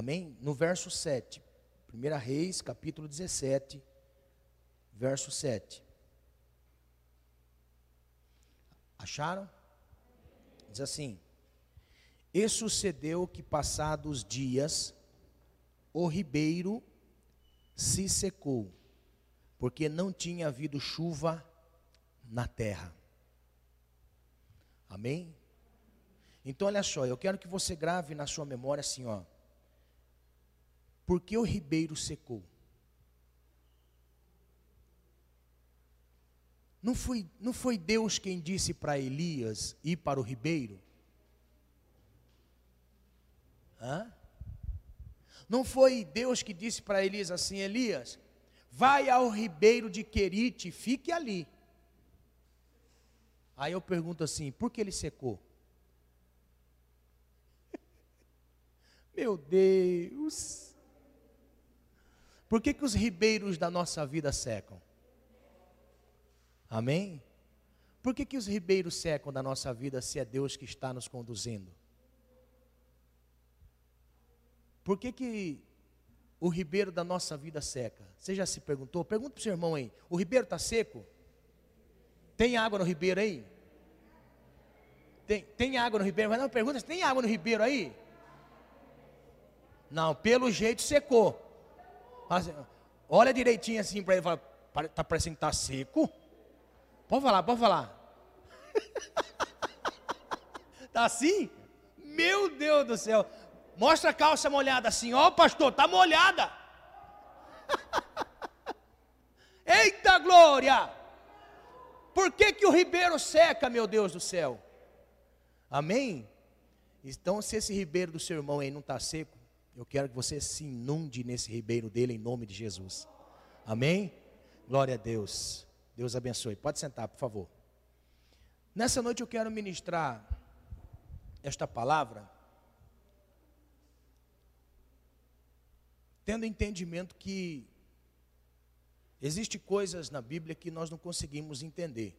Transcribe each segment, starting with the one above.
Amém? No verso 7. 1 Reis, capítulo 17, verso 7. Acharam? Diz assim: E sucedeu que, passados dias, o ribeiro se secou, porque não tinha havido chuva na terra. Amém? Então, olha só, eu quero que você grave na sua memória assim, ó. Por que o ribeiro secou? Não foi, não foi Deus quem disse para Elias ir para o ribeiro? Hã? Não foi Deus que disse para Elias assim: Elias, vai ao ribeiro de Querite, fique ali. Aí eu pergunto assim: por que ele secou? Meu Deus! Por que, que os ribeiros da nossa vida secam? Amém? Por que, que os ribeiros secam da nossa vida se é Deus que está nos conduzindo? Por que, que o ribeiro da nossa vida seca? Você já se perguntou? Pergunta para o seu irmão aí: o ribeiro está seco? Tem água no ribeiro aí? Tem, tem água no ribeiro? Mas não pergunta: tem água no ribeiro aí? Não, pelo jeito secou. Mas, olha direitinho assim para ele e fala: está parecendo que está seco? Pode falar, pode falar. Tá assim? Meu Deus do céu. Mostra a calça molhada assim. Ó, oh, pastor, tá molhada. Eita glória! Por que, que o ribeiro seca, meu Deus do céu? Amém? Então, se esse ribeiro do seu irmão aí não está seco, eu quero que você se inunde nesse ribeiro dele em nome de Jesus. Amém? Glória a Deus. Deus abençoe. Pode sentar, por favor. Nessa noite eu quero ministrar esta palavra, tendo entendimento que existe coisas na Bíblia que nós não conseguimos entender.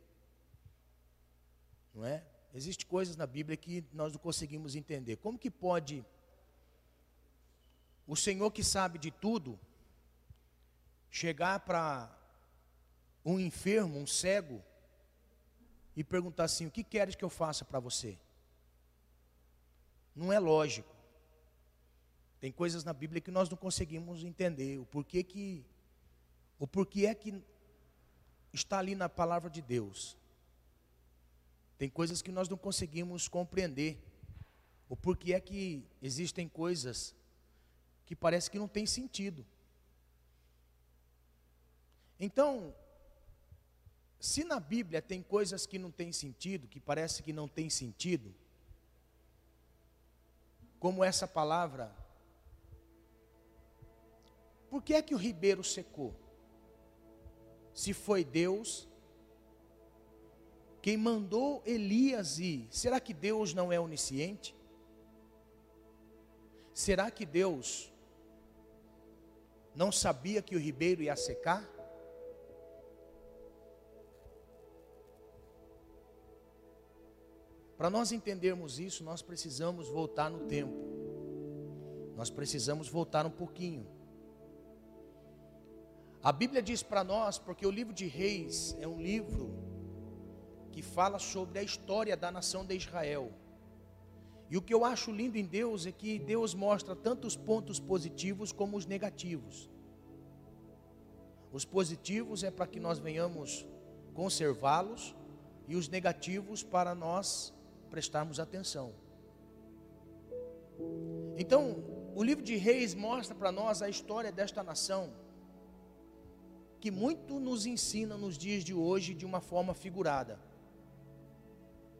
Não é? Existe coisas na Bíblia que nós não conseguimos entender. Como que pode o Senhor que sabe de tudo chegar para um enfermo, um cego, e perguntar assim: O que queres que eu faça para você? Não é lógico. Tem coisas na Bíblia que nós não conseguimos entender. O porquê que. O porquê é que está ali na palavra de Deus. Tem coisas que nós não conseguimos compreender. O porquê é que existem coisas que parece que não tem sentido. Então, se na Bíblia tem coisas que não têm sentido, que parece que não tem sentido, como essa palavra, por que é que o ribeiro secou? Se foi Deus quem mandou Elias ir, será que Deus não é onisciente? Será que Deus não sabia que o ribeiro ia secar? Para nós entendermos isso, nós precisamos voltar no tempo. Nós precisamos voltar um pouquinho. A Bíblia diz para nós, porque o livro de Reis é um livro que fala sobre a história da nação de Israel. E o que eu acho lindo em Deus é que Deus mostra tanto os pontos positivos como os negativos. Os positivos é para que nós venhamos conservá-los, e os negativos para nós prestarmos atenção. Então, o livro de Reis mostra para nós a história desta nação, que muito nos ensina nos dias de hoje de uma forma figurada.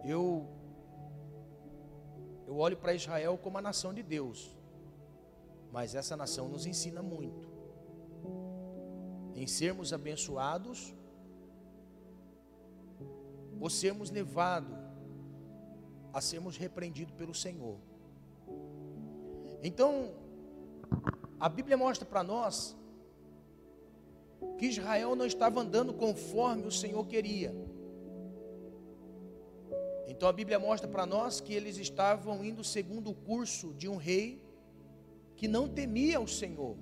Eu eu olho para Israel como a nação de Deus, mas essa nação nos ensina muito em sermos abençoados ou sermos levados a sermos repreendidos pelo Senhor. Então, a Bíblia mostra para nós que Israel não estava andando conforme o Senhor queria. Então a Bíblia mostra para nós que eles estavam indo segundo o curso de um rei que não temia o Senhor,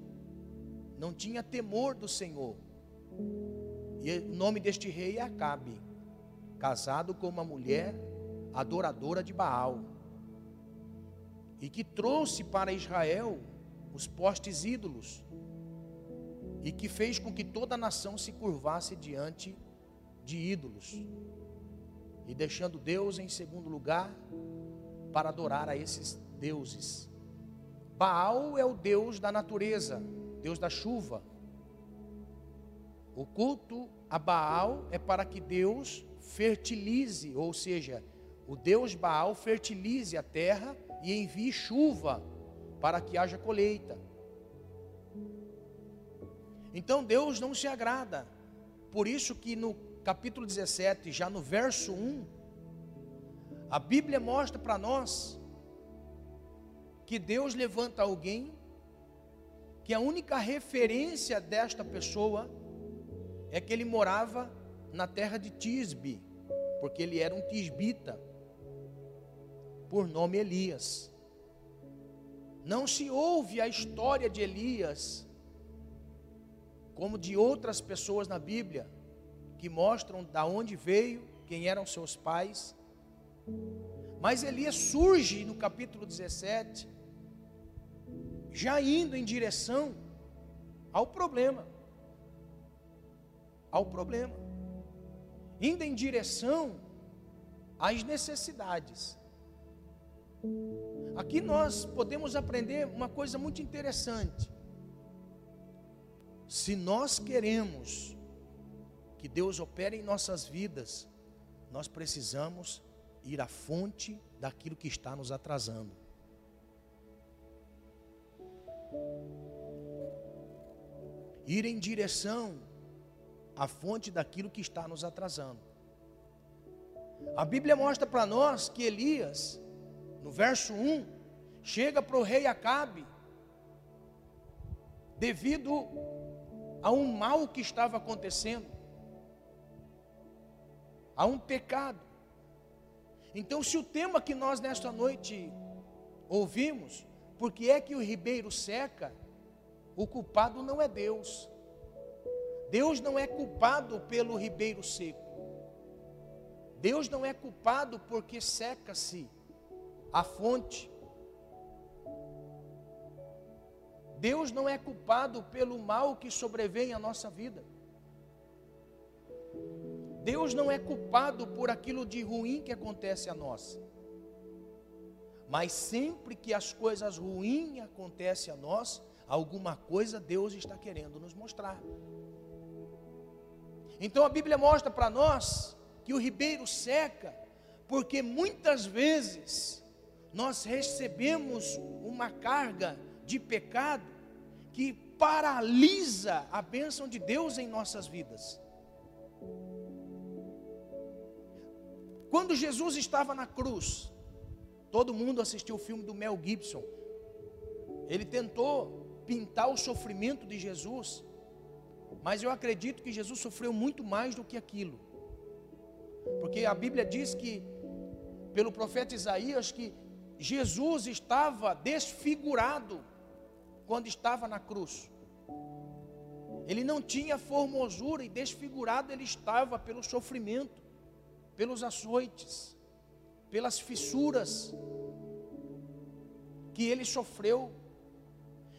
não tinha temor do Senhor. E o nome deste rei é Acabe, casado com uma mulher adoradora de Baal, e que trouxe para Israel os postes ídolos, e que fez com que toda a nação se curvasse diante de ídolos, e deixando Deus em segundo lugar para adorar a esses deuses. Baal é o deus da natureza, deus da chuva. O culto a Baal é para que Deus fertilize, ou seja, o Deus Baal fertilize a terra e envie chuva para que haja colheita. Então Deus não se agrada. Por isso que no capítulo 17, já no verso 1, a Bíblia mostra para nós que Deus levanta alguém que a única referência desta pessoa é que ele morava na terra de Tisbe, porque ele era um tisbita por nome Elias. Não se ouve a história de Elias como de outras pessoas na Bíblia que mostram da onde veio, quem eram seus pais. Mas Elias surge no capítulo 17, já indo em direção ao problema. Ao problema. Indo em direção às necessidades. Aqui nós podemos aprender uma coisa muito interessante. Se nós queremos que Deus opere em nossas vidas, nós precisamos ir à fonte daquilo que está nos atrasando. Ir em direção à fonte daquilo que está nos atrasando. A Bíblia mostra para nós que Elias no verso 1, chega para o rei Acabe, devido a um mal que estava acontecendo, a um pecado. Então, se o tema que nós nesta noite ouvimos, porque é que o ribeiro seca, o culpado não é Deus. Deus não é culpado pelo ribeiro seco. Deus não é culpado porque seca-se a fonte. Deus não é culpado pelo mal que sobrevém à nossa vida. Deus não é culpado por aquilo de ruim que acontece a nós. Mas sempre que as coisas ruins acontecem a nós, alguma coisa Deus está querendo nos mostrar. Então a Bíblia mostra para nós que o ribeiro seca, porque muitas vezes nós recebemos uma carga de pecado que paralisa a bênção de Deus em nossas vidas. Quando Jesus estava na cruz, todo mundo assistiu o filme do Mel Gibson. Ele tentou pintar o sofrimento de Jesus, mas eu acredito que Jesus sofreu muito mais do que aquilo. Porque a Bíblia diz que, pelo profeta Isaías, que Jesus estava desfigurado quando estava na cruz. Ele não tinha formosura e desfigurado ele estava pelo sofrimento, pelos açoites, pelas fissuras que ele sofreu.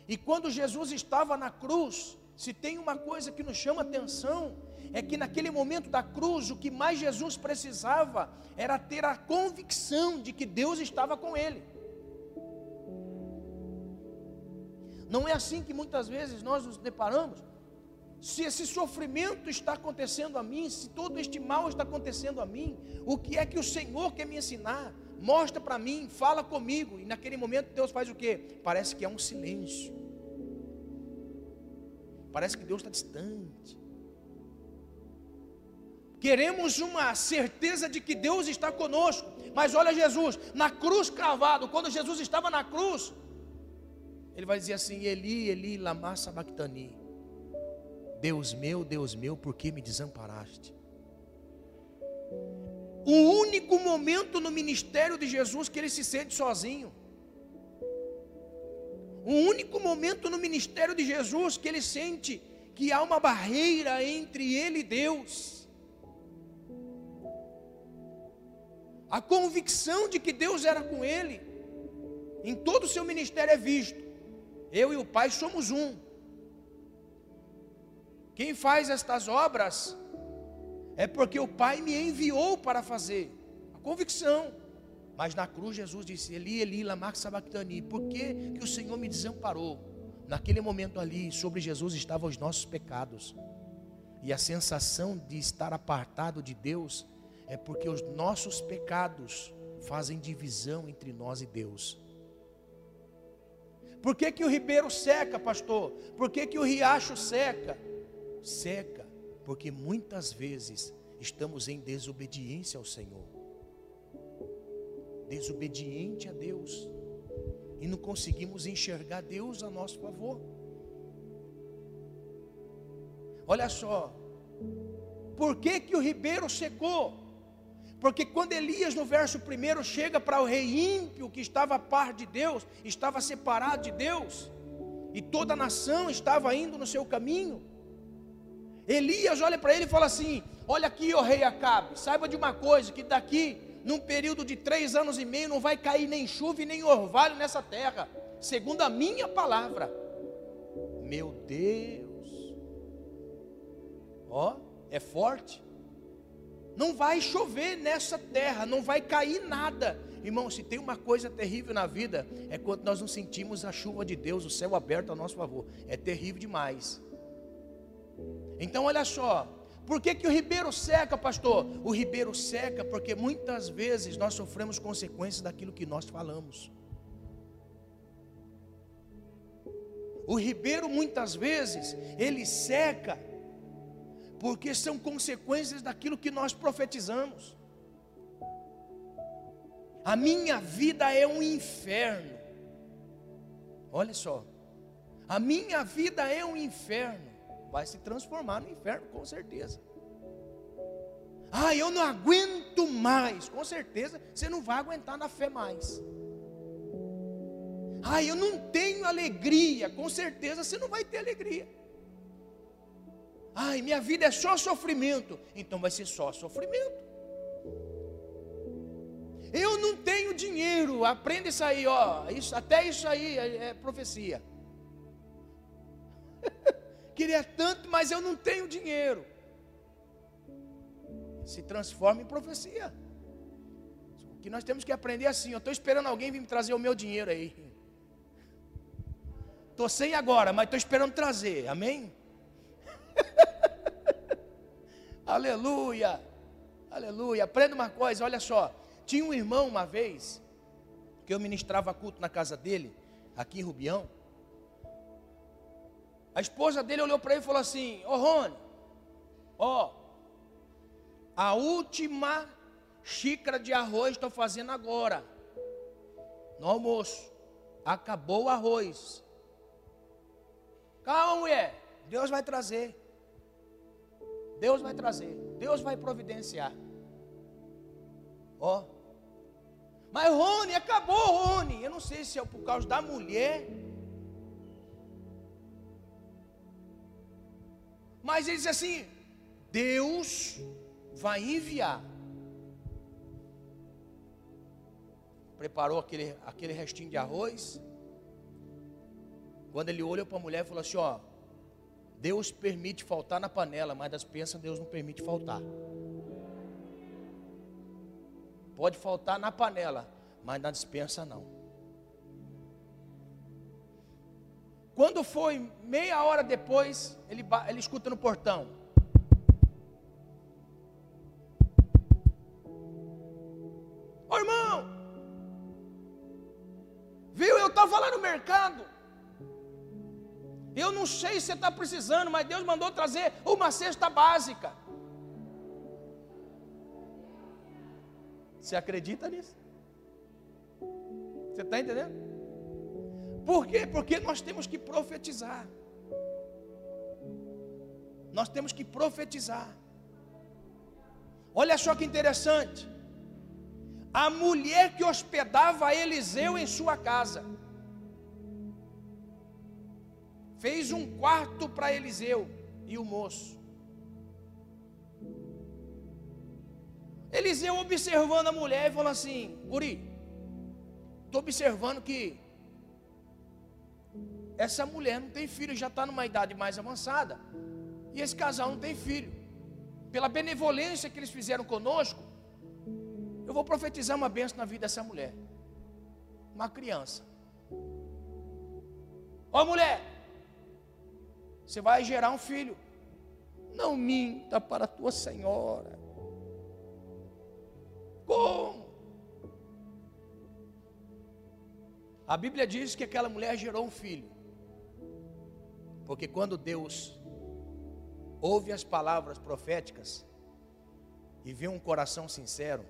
E quando Jesus estava na cruz, se tem uma coisa que nos chama atenção, é que naquele momento da cruz, o que mais Jesus precisava era ter a convicção de que Deus estava com ele. Não é assim que muitas vezes nós nos deparamos. Se esse sofrimento está acontecendo a mim, se todo este mal está acontecendo a mim, o que é que o Senhor quer me ensinar? Mostra para mim, fala comigo. E naquele momento Deus faz o que? Parece que é um silêncio. Parece que Deus está distante. Queremos uma certeza de que Deus está conosco. Mas olha Jesus, na cruz cravado, quando Jesus estava na cruz, ele vai dizer assim: Eli, Eli, lama sabachthani. Deus meu, Deus meu, por que me desamparaste? O único momento no ministério de Jesus que ele se sente sozinho. O único momento no ministério de Jesus que ele sente que há uma barreira entre ele e Deus. A convicção de que Deus era com ele, em todo o seu ministério é visto. Eu e o Pai somos um. Quem faz estas obras é porque o Pai me enviou para fazer. A convicção. Mas na cruz Jesus disse: Eli, Eli, lama sabachthani. Por que, que o Senhor me desamparou? Naquele momento ali, sobre Jesus estavam os nossos pecados. E a sensação de estar apartado de Deus é porque os nossos pecados fazem divisão entre nós e Deus. Por que, que o ribeiro seca, pastor? Por que, que o riacho seca? Seca, porque muitas vezes estamos em desobediência ao Senhor desobediente a Deus e não conseguimos enxergar Deus a nosso favor. Olha só, por que, que o ribeiro secou? Porque quando Elias, no verso primeiro, chega para o rei ímpio que estava a par de Deus, estava separado de Deus, e toda a nação estava indo no seu caminho. Elias olha para ele e fala assim: Olha aqui, ó rei Acabe, saiba de uma coisa: que daqui num período de três anos e meio, não vai cair nem chuva e nem orvalho nessa terra, segundo a minha palavra. Meu Deus, ó, é forte. Não vai chover nessa terra, não vai cair nada. Irmão, se tem uma coisa terrível na vida, é quando nós não sentimos a chuva de Deus, o céu aberto a nosso favor. É terrível demais. Então, olha só, por que, que o ribeiro seca, pastor? O ribeiro seca porque muitas vezes nós sofremos consequências daquilo que nós falamos. O ribeiro muitas vezes ele seca porque são consequências daquilo que nós profetizamos. A minha vida é um inferno. Olha só. A minha vida é um inferno vai se transformar no inferno, com certeza. Ah, eu não aguento mais. Com certeza você não vai aguentar na fé mais. Ah, eu não tenho alegria. Com certeza você não vai ter alegria. Ai, minha vida é só sofrimento. Então vai ser só sofrimento. Eu não tenho dinheiro. Aprenda isso aí, ó. Isso, até isso aí é, é profecia. Queria tanto, mas eu não tenho dinheiro. Se transforma em profecia. O que nós temos que aprender é assim: eu estou esperando alguém vir me trazer o meu dinheiro aí. Estou sem agora, mas estou esperando trazer. Amém? Aleluia. Aleluia. Aprenda uma coisa, olha só. Tinha um irmão uma vez que eu ministrava culto na casa dele, aqui em Rubião. A esposa dele olhou para ele e falou assim: Ô oh, Rony, ó, a última xícara de arroz estou fazendo agora, no almoço. Acabou o arroz. Calma, mulher, Deus vai trazer. Deus vai trazer, Deus vai providenciar. Ó, mas Rony, acabou, Rony. Eu não sei se é por causa da mulher Mas ele diz assim: Deus vai enviar. Preparou aquele, aquele restinho de arroz. Quando ele olhou para a mulher, falou assim: Ó, Deus permite faltar na panela, mas das pensas Deus não permite faltar. Pode faltar na panela, mas na dispensa não. Quando foi meia hora depois, ele, ele escuta no portão. Ô irmão, viu? Eu estava lá no mercado. Eu não sei se você está precisando, mas Deus mandou trazer uma cesta básica. Você acredita nisso? Você está entendendo? Por quê? Porque nós temos que profetizar. Nós temos que profetizar. Olha só que interessante. A mulher que hospedava Eliseu em sua casa. fez um quarto para Eliseu e o moço. Eliseu observando a mulher e falou assim: Guri, estou observando que essa mulher não tem filho, já está numa idade mais avançada, e esse casal não tem filho. Pela benevolência que eles fizeram conosco, eu vou profetizar uma benção na vida dessa mulher, uma criança. Ó mulher, você vai gerar um filho. Não minta para tua senhora. Como? A Bíblia diz que aquela mulher gerou um filho. Porque quando Deus ouve as palavras proféticas e vê um coração sincero,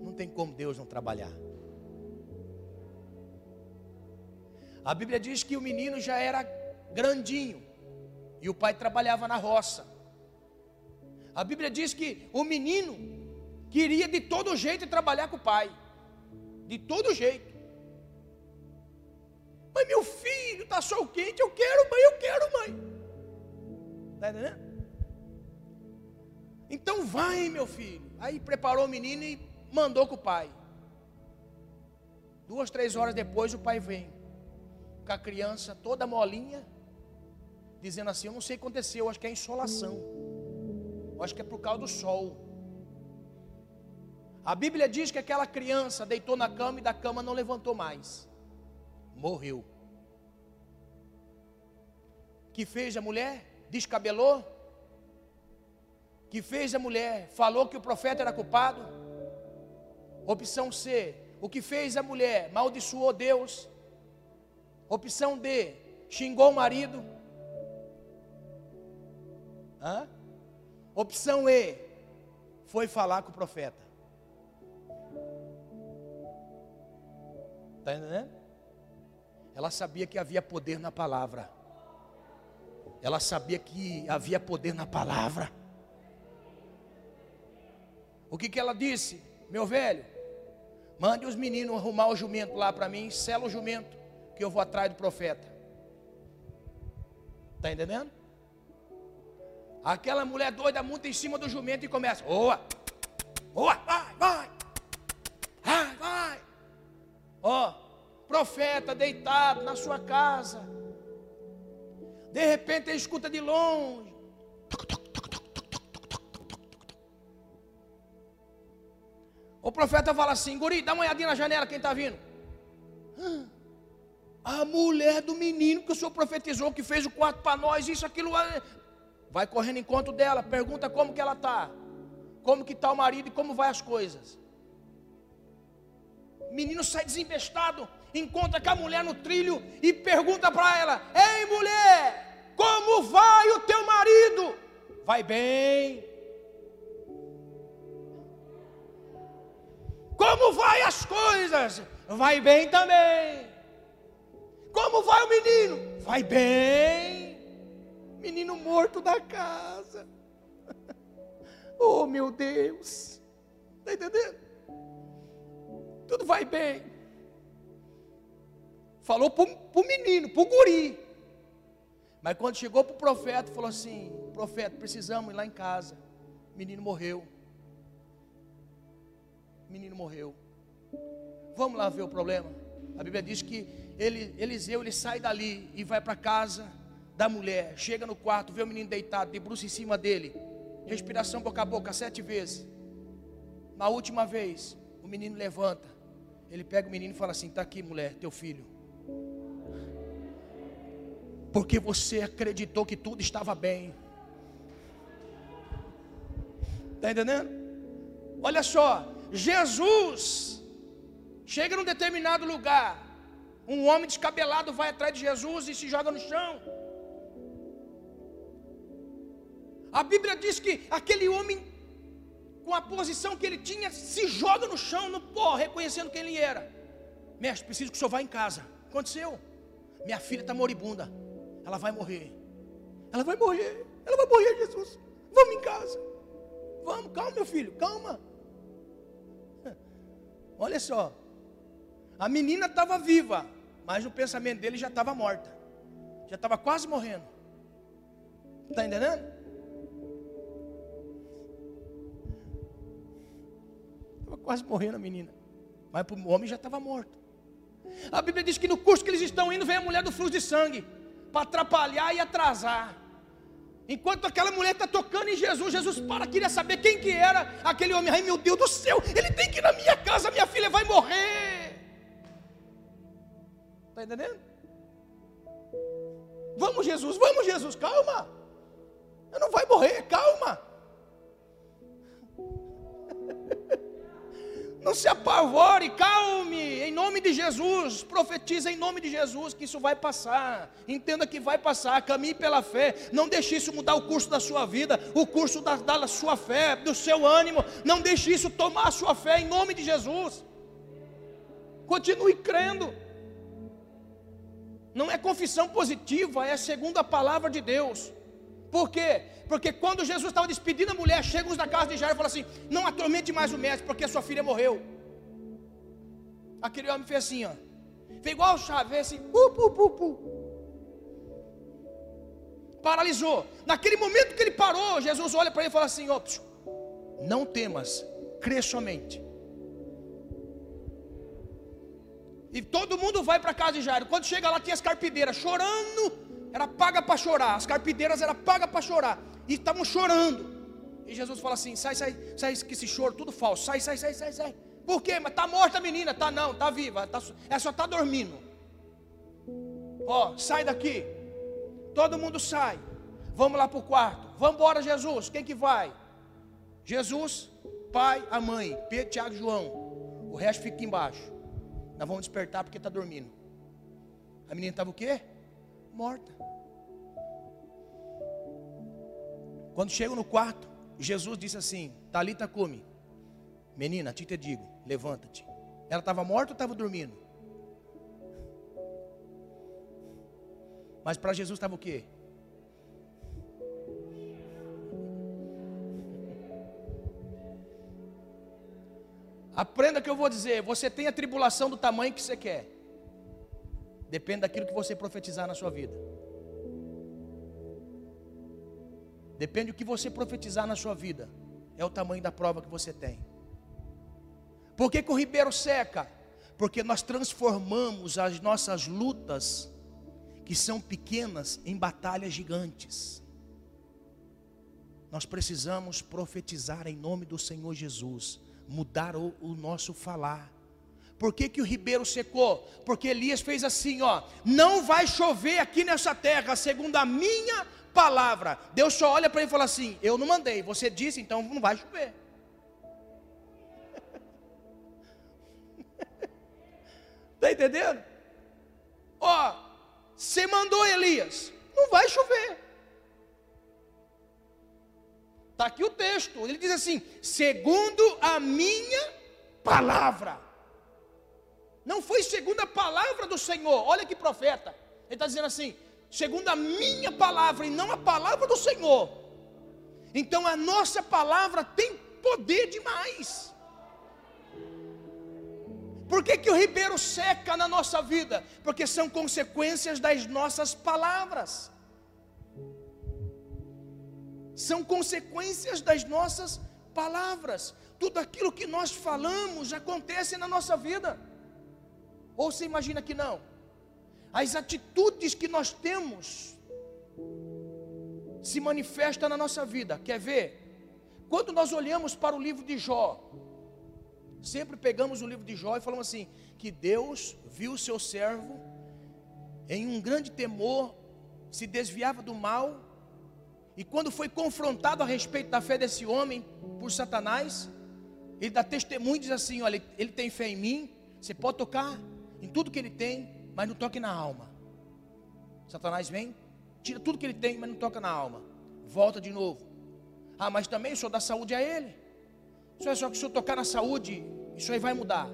não tem como Deus não trabalhar. A Bíblia diz que o menino já era grandinho e o pai trabalhava na roça. A Bíblia diz que o menino queria de todo jeito trabalhar com o pai, de todo jeito. Mas meu filho está sol quente, eu quero, mãe, eu quero, mãe. Está entendendo? Então vai, meu filho. Aí preparou o menino e mandou com o pai. Duas, três horas depois o pai vem com a criança toda molinha, dizendo assim: Eu não sei o que aconteceu, acho que é insolação, acho que é por causa do sol. A Bíblia diz que aquela criança deitou na cama e da cama não levantou mais, morreu. Que fez a mulher? Descabelou? Que fez a mulher? Falou que o profeta era culpado? Opção C. O que fez a mulher? Maldiçoou Deus. Opção D, xingou o marido. Hã? Opção E, foi falar com o profeta. Está entendendo? Ela sabia que havia poder na palavra. Ela sabia que havia poder na palavra. O que, que ela disse? Meu velho, mande os meninos arrumar o jumento lá para mim, sela o jumento que eu vou atrás do profeta. Está entendendo? Aquela mulher doida monta em cima do jumento e começa: Oa, oa, vai, vai, vai, vai. Ó, profeta deitado na sua casa. De repente ele escuta de longe. O profeta fala assim: Guri, dá uma olhadinha na janela, quem está vindo? A mulher do menino que o senhor profetizou, que fez o quarto para nós, isso, aquilo. Vai correndo em conta dela, pergunta como que ela está, como que está o marido e como vai as coisas. O menino sai desembestado, encontra com a mulher no trilho e pergunta para ela: Ei mulher, como vai o teu marido? Vai bem. Como vai as coisas? Vai bem também. Como vai o menino? Vai bem. Menino morto da casa. Oh, meu Deus. Está entendendo? Tudo vai bem. Falou para o menino, para o guri. Mas quando chegou para o profeta, falou assim: Profeta, precisamos ir lá em casa. O menino morreu. O menino morreu. Vamos lá ver o problema. A Bíblia diz que ele, Eliseu ele sai dali e vai para casa da mulher, chega no quarto, vê o menino deitado, debruça em cima dele, respiração boca a boca sete vezes. Na última vez, o menino levanta, ele pega o menino e fala assim: Está aqui, mulher, teu filho. Porque você acreditou que tudo estava bem. Está entendendo? Olha só, Jesus chega num determinado lugar, um homem descabelado vai atrás de Jesus e se joga no chão. A Bíblia diz que aquele homem, com a posição que ele tinha, se joga no chão, no pó, reconhecendo quem ele era. Mestre, preciso que o senhor vá em casa. Aconteceu? Minha filha está moribunda. Ela vai morrer. Ela vai morrer. Ela vai morrer, Jesus. Vamos em casa. Vamos, calma, meu filho, calma. Olha só. A menina estava viva, mas o pensamento dele já estava morta. Já estava quase morrendo. Está entendendo? Estava quase morrendo a menina. Mas o homem já estava morto. A Bíblia diz que no curso que eles estão indo, vem a mulher do fluxo de sangue para atrapalhar e atrasar. Enquanto aquela mulher está tocando em Jesus, Jesus para, queria saber quem que era aquele homem. Ai meu Deus do céu, ele tem que ir na minha casa, minha filha vai morrer. Está entendendo? Vamos, Jesus, vamos, Jesus, calma. Não vai morrer, calma. Não se apavore, calme, em nome de Jesus, profetiza em nome de Jesus que isso vai passar. Entenda que vai passar, caminhe pela fé. Não deixe isso mudar o curso da sua vida, o curso da, da sua fé, do seu ânimo. Não deixe isso tomar a sua fé em nome de Jesus. Continue crendo. Não é confissão positiva, é a palavra de Deus. Por quê? Porque quando Jesus estava despedindo a mulher, chega os da casa de Jairo e fala assim: Não atormente mais o mestre, porque a sua filha morreu. Aquele homem fez assim, ó. Fez igual o chave, fez assim, pu, pu, pu, pu. Paralisou. Naquele momento que ele parou, Jesus olha para ele e fala assim: ó, Não temas, crê somente. E todo mundo vai para casa de Jairo. Quando chega lá, tinha as carpideiras chorando era paga para chorar, as carpideiras era paga para chorar, e estavam chorando. E Jesus fala assim: sai, sai, sai, que esse choro tudo falso, sai, sai, sai, sai, sai. Por quê? Mas está morta a menina, tá não, tá viva, tá, ela só está dormindo. Ó, sai daqui. Todo mundo sai. Vamos lá para o quarto. Vamos embora, Jesus. Quem que vai? Jesus, pai, a mãe, Pedro, Tiago João. O resto fica aqui embaixo. Nós vamos despertar porque está dormindo. A menina estava o quê? Morta. Quando chego no quarto, Jesus disse assim: Talita come. Menina, te te digo, levanta-te. Ela estava morta ou estava dormindo? Mas para Jesus estava o quê? Aprenda que eu vou dizer, você tem a tribulação do tamanho que você quer. Depende daquilo que você profetizar na sua vida. Depende do que você profetizar na sua vida. É o tamanho da prova que você tem. Por que, que o ribeiro seca? Porque nós transformamos as nossas lutas, que são pequenas, em batalhas gigantes. Nós precisamos profetizar em nome do Senhor Jesus, mudar o, o nosso falar. Por que, que o ribeiro secou? Porque Elias fez assim: ó, não vai chover aqui nessa terra, segundo a minha palavra. Deus só olha para ele e fala assim: eu não mandei, você disse, então não vai chover. Está entendendo? Ó, você mandou Elias, não vai chover. Está aqui o texto, ele diz assim: segundo a minha palavra. Não foi segundo a palavra do Senhor. Olha que profeta. Ele está dizendo assim: segundo a minha palavra e não a palavra do Senhor. Então a nossa palavra tem poder demais. Por que, que o ribeiro seca na nossa vida? Porque são consequências das nossas palavras. São consequências das nossas palavras. Tudo aquilo que nós falamos acontece na nossa vida. Ou você imagina que não? As atitudes que nós temos se manifestam na nossa vida. Quer ver? Quando nós olhamos para o livro de Jó, sempre pegamos o livro de Jó e falamos assim: que Deus viu o seu servo em um grande temor, se desviava do mal, e quando foi confrontado a respeito da fé desse homem por Satanás, ele dá testemunho e diz assim: olha, ele tem fé em mim, você pode tocar em tudo que ele tem, mas não toque na alma. Satanás vem, tira tudo que ele tem, mas não toca na alma. Volta de novo. Ah, mas também o senhor dá saúde a ele. Só é só que se eu tocar na saúde, isso aí vai mudar.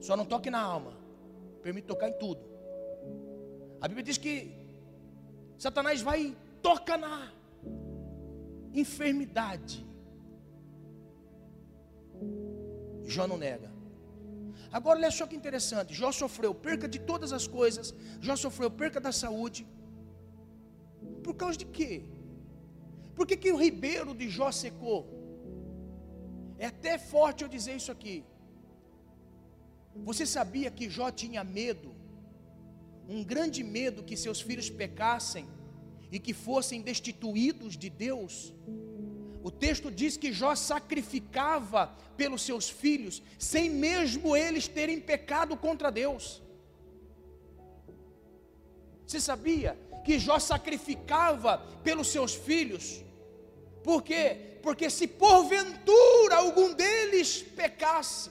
Só não toque na alma. Permite tocar em tudo. A Bíblia diz que Satanás vai e toca na enfermidade. Jó não nega. Agora olha só que interessante: Jó sofreu perca de todas as coisas, Jó sofreu perca da saúde, Por causa de quê? Por que, que o ribeiro de Jó secou? É até forte eu dizer isso aqui. Você sabia que Jó tinha medo, um grande medo que seus filhos pecassem e que fossem destituídos de Deus? O texto diz que Jó sacrificava pelos seus filhos, sem mesmo eles terem pecado contra Deus. Você sabia que Jó sacrificava pelos seus filhos? Por quê? Porque se porventura algum deles pecasse,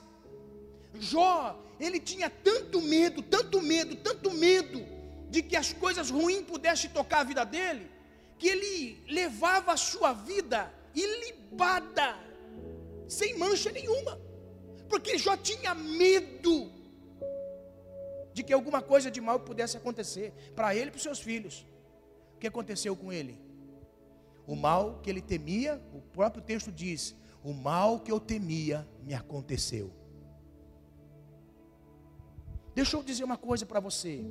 Jó, ele tinha tanto medo, tanto medo, tanto medo de que as coisas ruins pudessem tocar a vida dele, que ele levava a sua vida ilibada, sem mancha nenhuma, porque Jó tinha medo de que alguma coisa de mal pudesse acontecer para ele e para os seus filhos. O que aconteceu com ele? O mal que ele temia, o próprio texto diz: O mal que eu temia me aconteceu. Deixa eu dizer uma coisa para você.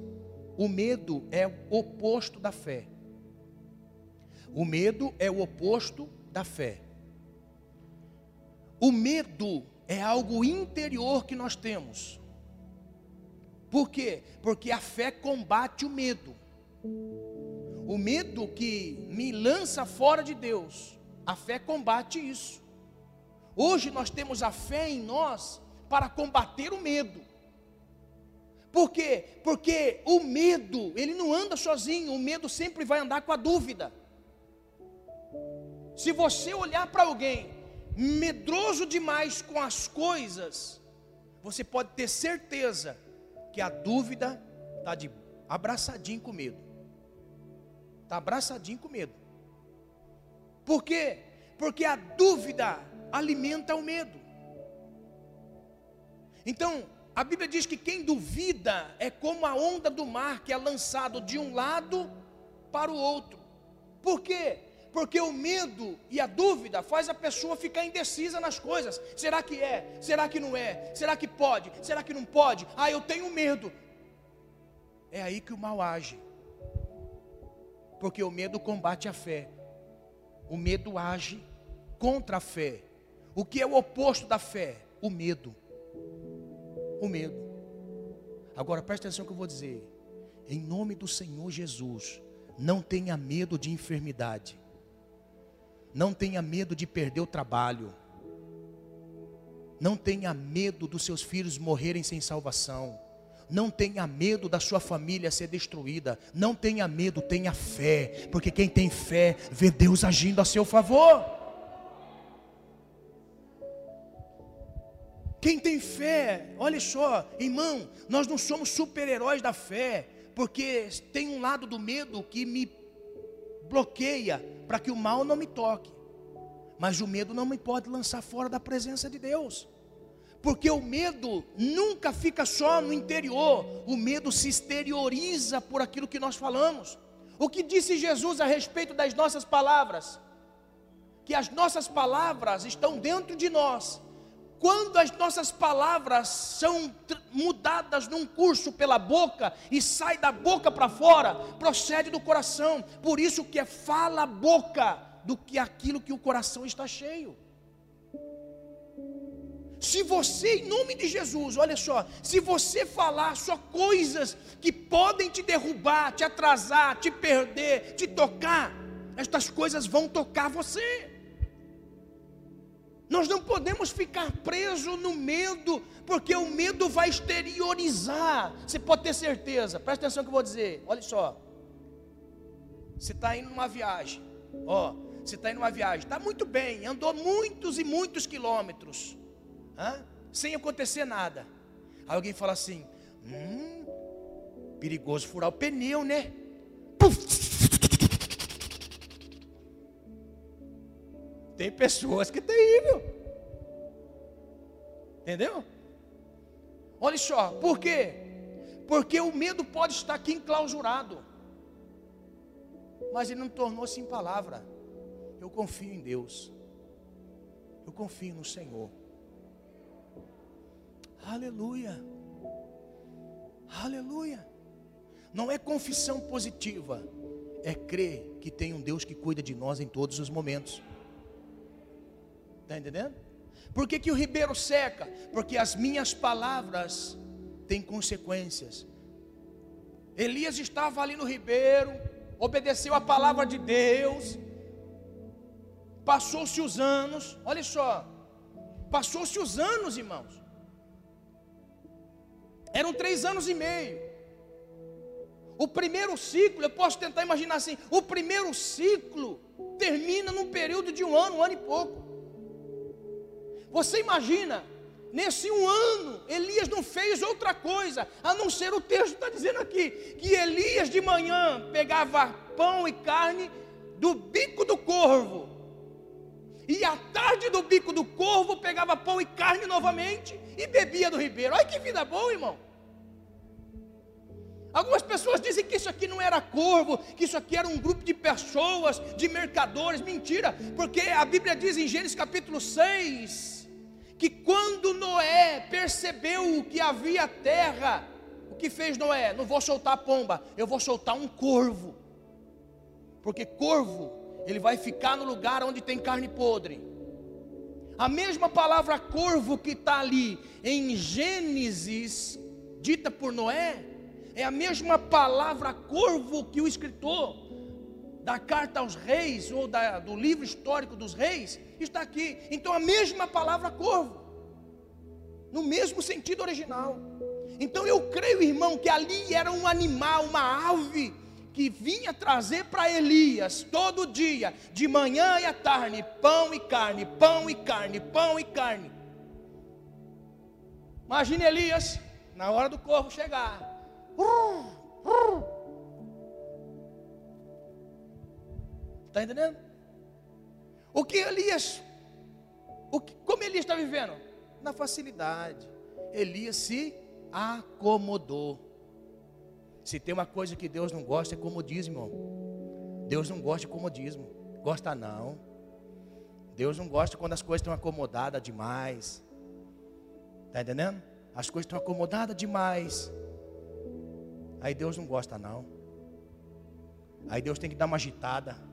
O medo é o oposto da fé. O medo é o oposto da fé. O medo é algo interior que nós temos. Por quê? Porque a fé combate o medo. O medo que me lança fora de Deus, a fé combate isso. Hoje nós temos a fé em nós para combater o medo. Por quê? Porque o medo, ele não anda sozinho, o medo sempre vai andar com a dúvida. Se você olhar para alguém medroso demais com as coisas, você pode ter certeza que a dúvida está de abraçadinho com medo. Está abraçadinho com medo. Por quê? Porque a dúvida alimenta o medo. Então, a Bíblia diz que quem duvida é como a onda do mar que é lançado de um lado para o outro. Por quê? Porque o medo e a dúvida faz a pessoa ficar indecisa nas coisas. Será que é? Será que não é? Será que pode? Será que não pode? Ah, eu tenho medo. É aí que o mal age. Porque o medo combate a fé. O medo age contra a fé. O que é o oposto da fé? O medo. O medo. Agora preste atenção que eu vou dizer. Em nome do Senhor Jesus, não tenha medo de enfermidade. Não tenha medo de perder o trabalho. Não tenha medo dos seus filhos morrerem sem salvação. Não tenha medo da sua família ser destruída. Não tenha medo, tenha fé. Porque quem tem fé vê Deus agindo a seu favor. Quem tem fé, olha só, irmão, nós não somos super-heróis da fé, porque tem um lado do medo que me bloqueia para que o mal não me toque. Mas o medo não me pode lançar fora da presença de Deus. Porque o medo nunca fica só no interior, o medo se exterioriza por aquilo que nós falamos. O que disse Jesus a respeito das nossas palavras? Que as nossas palavras estão dentro de nós quando as nossas palavras são mudadas num curso pela boca e sai da boca para fora, procede do coração. Por isso que é fala a boca do que aquilo que o coração está cheio. Se você, em nome de Jesus, olha só, se você falar só coisas que podem te derrubar, te atrasar, te perder, te tocar, estas coisas vão tocar você. Nós não podemos ficar presos no medo, porque o medo vai exteriorizar. Você pode ter certeza, presta atenção que eu vou dizer. Olha só. Você está indo numa viagem, ó, você está indo numa viagem, está muito bem, andou muitos e muitos quilômetros, hein? sem acontecer nada. Aí alguém fala assim: hum, perigoso furar o pneu, né? Puf! Tem pessoas que terrível. Entendeu? Olha só, por quê? Porque o medo pode estar aqui enclausurado. Mas ele não tornou-se em palavra. Eu confio em Deus. Eu confio no Senhor. Aleluia. Aleluia. Não é confissão positiva, é crer que tem um Deus que cuida de nós em todos os momentos. Está entendendo? Por que, que o ribeiro seca? Porque as minhas palavras têm consequências. Elias estava ali no ribeiro, obedeceu a palavra de Deus, passou-se os anos, olha só, passou-se os anos, irmãos, eram três anos e meio. O primeiro ciclo, eu posso tentar imaginar assim: o primeiro ciclo termina num período de um ano, um ano e pouco. Você imagina, nesse um ano, Elias não fez outra coisa, a não ser o texto está dizendo aqui, que Elias de manhã pegava pão e carne do bico do corvo, e à tarde do bico do corvo pegava pão e carne novamente e bebia do ribeiro. Olha que vida boa, irmão. Algumas pessoas dizem que isso aqui não era corvo, que isso aqui era um grupo de pessoas, de mercadores. Mentira, porque a Bíblia diz em Gênesis capítulo 6 que quando Noé percebeu que havia terra, o que fez Noé? Não vou soltar a pomba, eu vou soltar um corvo, porque corvo, ele vai ficar no lugar onde tem carne podre. A mesma palavra corvo que está ali em Gênesis, dita por Noé, é a mesma palavra corvo que o escritor da carta aos reis, ou da, do livro histórico dos reis, está aqui. Então a mesma palavra corvo, no mesmo sentido original. Então eu creio, irmão, que ali era um animal, uma ave, que vinha trazer para Elias todo dia, de manhã e à tarde, pão e carne, pão e carne, pão e carne. Imagine Elias, na hora do corvo chegar, Está entendendo? O que Elias, o que, como Elias está vivendo? Na facilidade. Elias se acomodou. Se tem uma coisa que Deus não gosta é comodismo. Deus não gosta de comodismo. Gosta não. Deus não gosta quando as coisas estão acomodadas demais. Está entendendo? As coisas estão acomodadas demais. Aí Deus não gosta não. Aí Deus tem que dar uma agitada.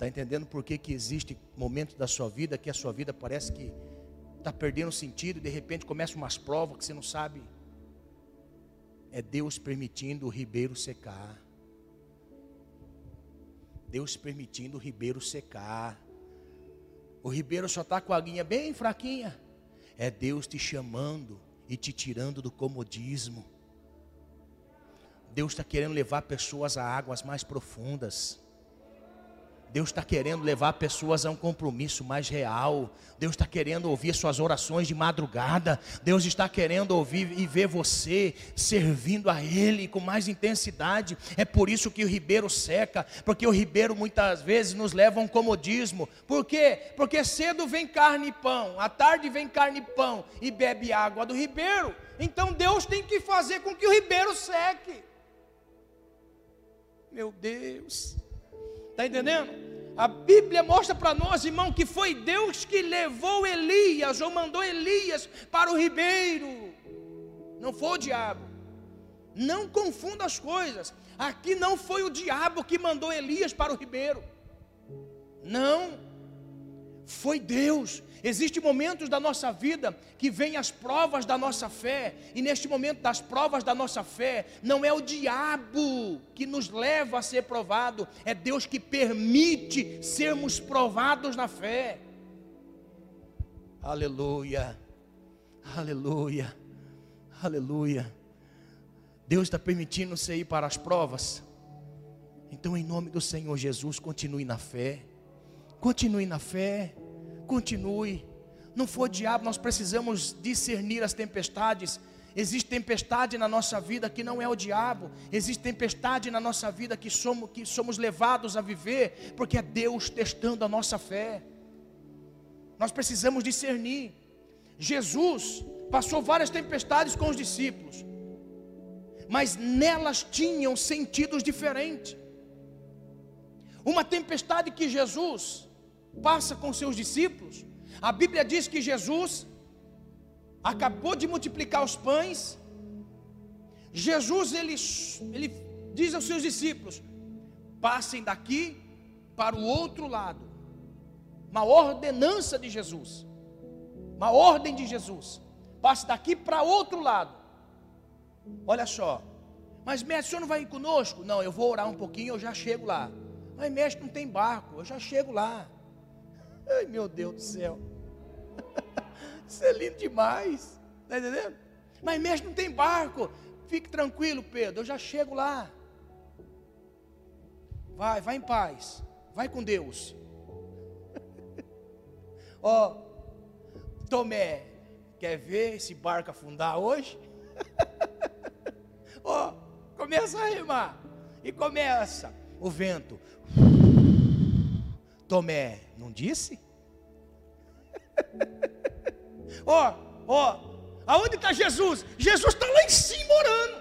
Está entendendo por que, que existe momentos da sua vida que a sua vida parece que está perdendo sentido e de repente começa umas provas que você não sabe. É Deus permitindo o ribeiro secar. Deus permitindo o ribeiro secar. O ribeiro só está com a aguinha bem fraquinha. É Deus te chamando e te tirando do comodismo. Deus está querendo levar pessoas a águas mais profundas. Deus está querendo levar pessoas a um compromisso mais real. Deus está querendo ouvir suas orações de madrugada. Deus está querendo ouvir e ver você servindo a Ele com mais intensidade. É por isso que o ribeiro seca, porque o ribeiro muitas vezes nos leva a um comodismo. Por quê? Porque cedo vem carne e pão, à tarde vem carne e pão e bebe água do ribeiro. Então Deus tem que fazer com que o ribeiro seque. Meu Deus. Está entendendo? A Bíblia mostra para nós, irmão, que foi Deus que levou Elias, ou mandou Elias para o ribeiro. Não foi o diabo. Não confunda as coisas. Aqui não foi o diabo que mandou Elias para o ribeiro. Não. Foi Deus. Existem momentos da nossa vida que vêm as provas da nossa fé, e neste momento das provas da nossa fé, não é o diabo que nos leva a ser provado, é Deus que permite sermos provados na fé. Aleluia, aleluia, aleluia. Deus está permitindo você ir para as provas. Então, em nome do Senhor Jesus, continue na fé. Continue na fé continue. Não for o diabo, nós precisamos discernir as tempestades. Existe tempestade na nossa vida que não é o diabo, existe tempestade na nossa vida que somos, que somos levados a viver, porque é Deus testando a nossa fé. Nós precisamos discernir. Jesus passou várias tempestades com os discípulos, mas nelas tinham sentidos diferentes. Uma tempestade que Jesus passa com seus discípulos. A Bíblia diz que Jesus acabou de multiplicar os pães, Jesus ele, ele diz aos seus discípulos: passem daqui para o outro lado. Uma ordenança de Jesus. Uma ordem de Jesus. Passe daqui para outro lado. Olha só. Mas mestre, o senhor não vai ir conosco? Não, eu vou orar um pouquinho, eu já chego lá. Mas mestre, não tem barco, eu já chego lá. Ai meu Deus do céu. Isso é lindo demais. Está entendendo? Mas mestre, não tem barco. Fique tranquilo, Pedro, eu já chego lá. Vai, vai em paz. Vai com Deus. Ó, oh, Tomé, quer ver esse barco afundar hoje? Ó, oh, começa a remar. E começa o vento. Tomé, não disse? Ó, ó, Aonde está Jesus? Jesus está lá em cima orando.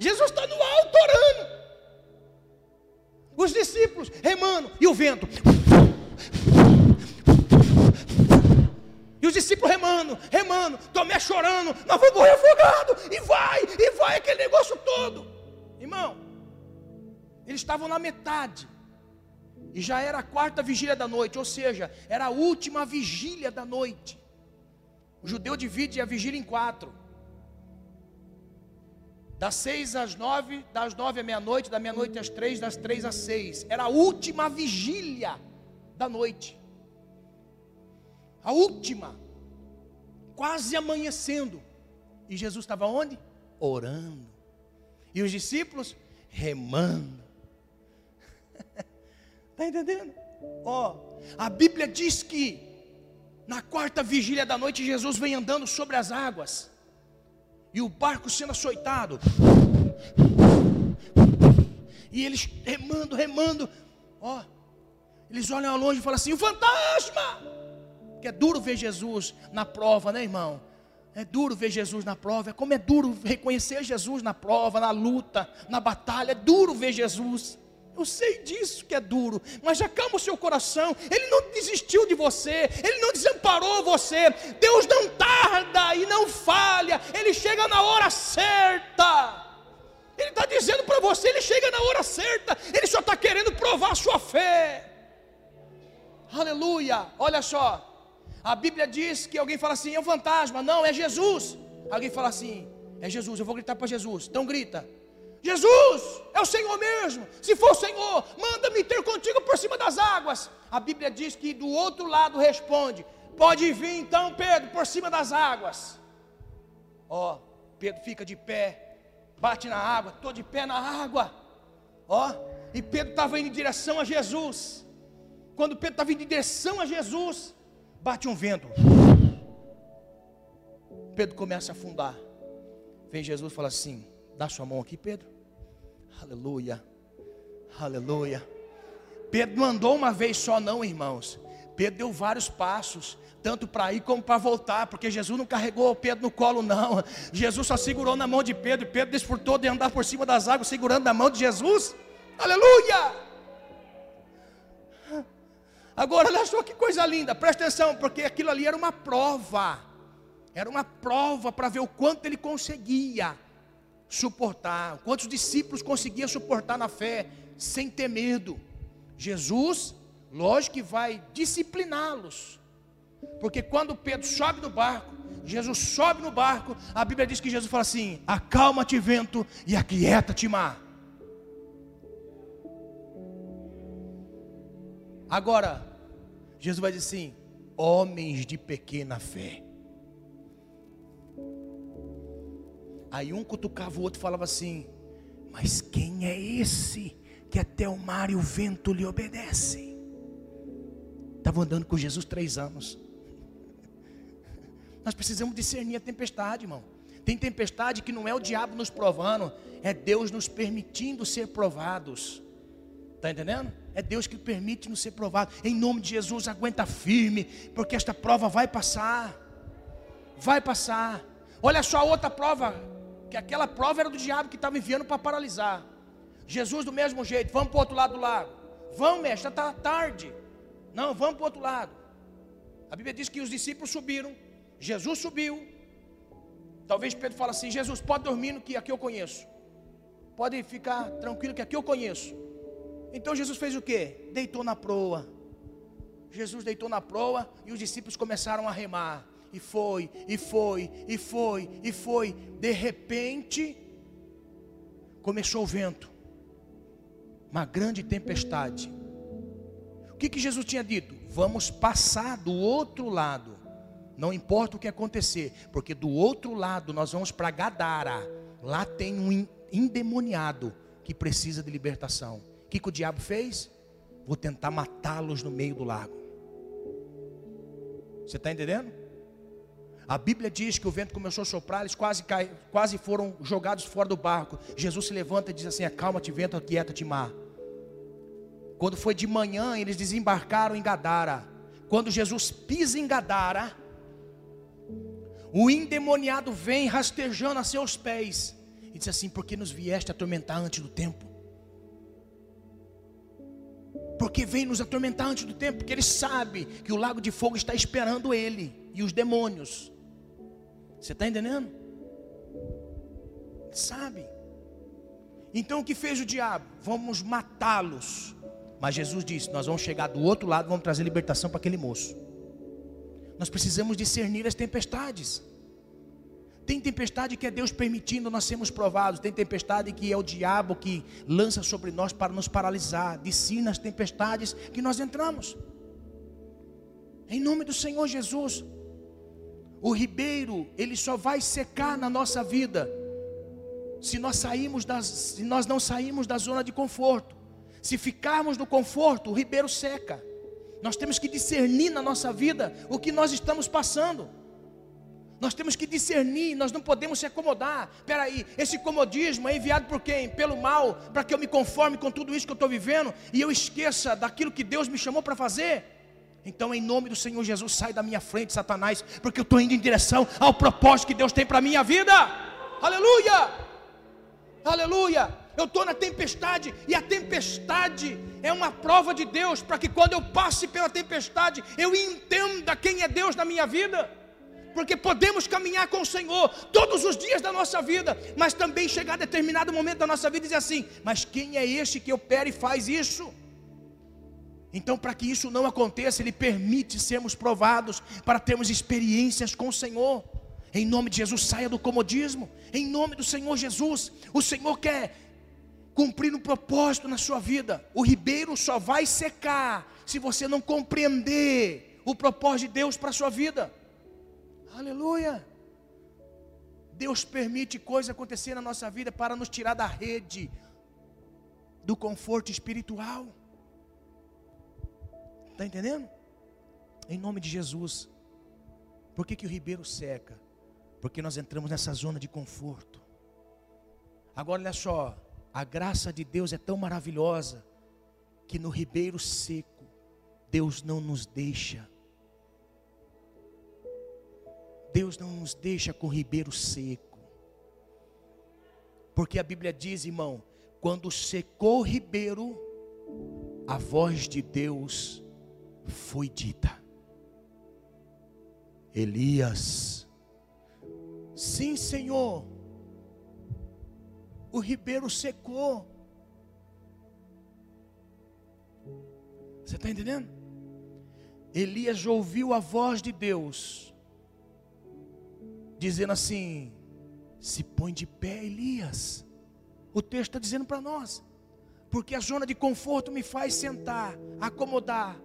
Jesus está no alto orando. Os discípulos remando e o vento. E os discípulos remando, remando, Tomé chorando, nós vamos morrer afogado, e vai, e vai aquele negócio todo. Irmão, eles estavam na metade, e já era a quarta vigília da noite, ou seja, era a última vigília da noite. O judeu divide a vigília em quatro. Das seis às nove, das nove à meia-noite, da meia-noite às três, das três às seis. Era a última vigília da noite. A última. Quase amanhecendo. E Jesus estava onde? Orando. E os discípulos remando. Está entendendo? Ó, a Bíblia diz que na quarta vigília da noite, Jesus vem andando sobre as águas. E o barco sendo açoitado. E eles remando, remando. Ó, eles olham ao longe e falam assim: o fantasma! Que é duro ver Jesus na prova, né, irmão? É duro ver Jesus na prova. É como é duro reconhecer Jesus na prova, na luta, na batalha. É duro ver Jesus. Eu sei disso que é duro, mas acalma o seu coração. Ele não desistiu de você, ele não desamparou você. Deus não tarda e não falha, ele chega na hora certa. Ele está dizendo para você, ele chega na hora certa, ele só está querendo provar a sua fé. Aleluia, olha só. A Bíblia diz que alguém fala assim: é um fantasma, não, é Jesus. Alguém fala assim: é Jesus, eu vou gritar para Jesus. Então grita. Jesus, é o Senhor mesmo. Se for o Senhor, manda-me ter contigo por cima das águas. A Bíblia diz que do outro lado responde: Pode vir então, Pedro, por cima das águas. Ó, oh, Pedro fica de pé, bate na água, estou de pé na água. Ó, oh, e Pedro estava indo em direção a Jesus. Quando Pedro estava indo em direção a Jesus, bate um vento. Pedro começa a afundar. Vem Jesus e fala assim: Dá sua mão aqui, Pedro. Aleluia. Aleluia. Pedro não andou uma vez só, não, irmãos. Pedro deu vários passos, tanto para ir como para voltar, porque Jesus não carregou Pedro no colo, não. Jesus só segurou na mão de Pedro, e Pedro desfrutou de andar por cima das águas, segurando na mão de Jesus. Aleluia! Agora, olha só que coisa linda, presta atenção, porque aquilo ali era uma prova, era uma prova para ver o quanto ele conseguia suportar, quantos discípulos conseguiam suportar na fé sem ter medo. Jesus, lógico que vai discipliná-los, porque quando Pedro sobe no barco, Jesus sobe no barco, a Bíblia diz que Jesus fala assim: acalma-te vento e aquieta-te mar. Agora, Jesus vai dizer assim: homens de pequena fé. Aí um cutucava o outro e falava assim: Mas quem é esse que até o mar e o vento lhe obedecem? Estava andando com Jesus três anos. Nós precisamos discernir a tempestade, irmão. Tem tempestade que não é o diabo nos provando, é Deus nos permitindo ser provados. Está entendendo? É Deus que permite nos ser provado. Em nome de Jesus, aguenta firme, porque esta prova vai passar. Vai passar. Olha só a outra prova que aquela prova era do diabo que estava enviando para paralisar. Jesus do mesmo jeito, vamos para o outro lado do lago. Vamos, mestre, está tarde. Não, vamos para o outro lado. A Bíblia diz que os discípulos subiram, Jesus subiu, Talvez Pedro fale assim: Jesus, pode dormir no que aqui eu conheço. Pode ficar tranquilo que aqui eu conheço. Então Jesus fez o que? Deitou na proa. Jesus deitou na proa e os discípulos começaram a remar. E foi, e foi, e foi, e foi. De repente, começou o vento. Uma grande tempestade. O que, que Jesus tinha dito? Vamos passar do outro lado. Não importa o que acontecer, porque do outro lado nós vamos para Gadara. Lá tem um endemoniado que precisa de libertação. O que, que o diabo fez? Vou tentar matá-los no meio do lago. Você está entendendo? A Bíblia diz que o vento começou a soprar, eles quase, cai, quase foram jogados fora do barco. Jesus se levanta e diz assim: Acalma-te, vento, aquieta-te, mar. Quando foi de manhã, eles desembarcaram em Gadara. Quando Jesus pisa em Gadara, o endemoniado vem rastejando a seus pés e diz assim: Por que nos vieste atormentar antes do tempo? Porque vem nos atormentar antes do tempo, porque ele sabe que o lago de fogo está esperando ele e os demônios. Você está entendendo? Sabe. Então o que fez o diabo? Vamos matá-los. Mas Jesus disse: Nós vamos chegar do outro lado, vamos trazer libertação para aquele moço. Nós precisamos discernir as tempestades. Tem tempestade que é Deus permitindo nós sermos provados. Tem tempestade que é o diabo que lança sobre nós para nos paralisar. Discina as tempestades que nós entramos. Em nome do Senhor Jesus. O ribeiro, ele só vai secar na nossa vida se nós sairmos das, se nós não sairmos da zona de conforto. Se ficarmos no conforto, o ribeiro seca. Nós temos que discernir na nossa vida o que nós estamos passando. Nós temos que discernir, nós não podemos se acomodar. Espera aí, esse comodismo é enviado por quem? Pelo mal, para que eu me conforme com tudo isso que eu estou vivendo e eu esqueça daquilo que Deus me chamou para fazer. Então, em nome do Senhor Jesus, sai da minha frente, Satanás, porque eu estou indo em direção ao propósito que Deus tem para a minha vida. Aleluia! Aleluia! Eu estou na tempestade e a tempestade é uma prova de Deus para que quando eu passe pela tempestade eu entenda quem é Deus na minha vida porque podemos caminhar com o Senhor todos os dias da nossa vida, mas também chegar a determinado momento da nossa vida e dizer assim: mas quem é este que opera e faz isso? Então, para que isso não aconteça, Ele permite sermos provados, para termos experiências com o Senhor. Em nome de Jesus, saia do comodismo. Em nome do Senhor Jesus, o Senhor quer cumprir um propósito na sua vida. O ribeiro só vai secar se você não compreender o propósito de Deus para a sua vida. Aleluia. Deus permite coisas acontecer na nossa vida para nos tirar da rede do conforto espiritual. Está entendendo? Em nome de Jesus. Por que, que o ribeiro seca? Porque nós entramos nessa zona de conforto. Agora olha só, a graça de Deus é tão maravilhosa que no ribeiro seco Deus não nos deixa Deus não nos deixa com ribeiro seco. Porque a Bíblia diz, irmão, quando secou o ribeiro, a voz de Deus foi dita. Elias, sim, Senhor, o ribeiro secou. Você está entendendo? Elias ouviu a voz de Deus dizendo assim: se põe de pé, Elias. O texto está dizendo para nós, porque a zona de conforto me faz sentar, acomodar.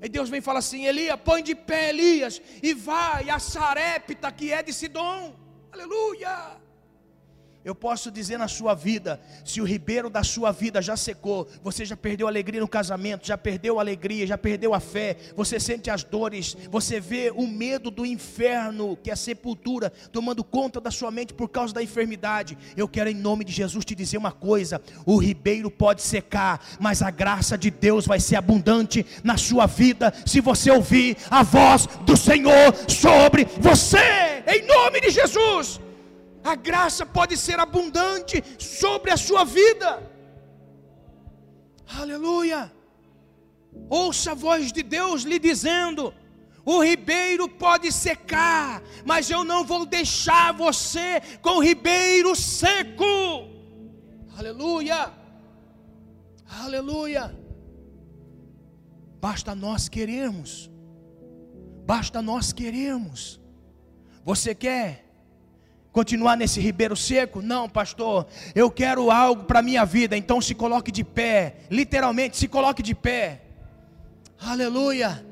Aí Deus vem e fala assim: Elias, põe de pé, Elias, e vai a Sarepta que é de Sidom. Aleluia. Eu posso dizer na sua vida, se o ribeiro da sua vida já secou, você já perdeu alegria no casamento, já perdeu alegria, já perdeu a fé, você sente as dores, você vê o medo do inferno, que é a sepultura, tomando conta da sua mente por causa da enfermidade. Eu quero, em nome de Jesus, te dizer uma coisa: o ribeiro pode secar, mas a graça de Deus vai ser abundante na sua vida, se você ouvir a voz do Senhor sobre você, em nome de Jesus a graça pode ser abundante sobre a sua vida. Aleluia. Ouça a voz de Deus lhe dizendo: O ribeiro pode secar, mas eu não vou deixar você com o ribeiro seco. Aleluia. Aleluia. Basta nós queremos. Basta nós queremos. Você quer continuar nesse ribeiro seco? Não, pastor. Eu quero algo para minha vida. Então se coloque de pé. Literalmente, se coloque de pé. Aleluia.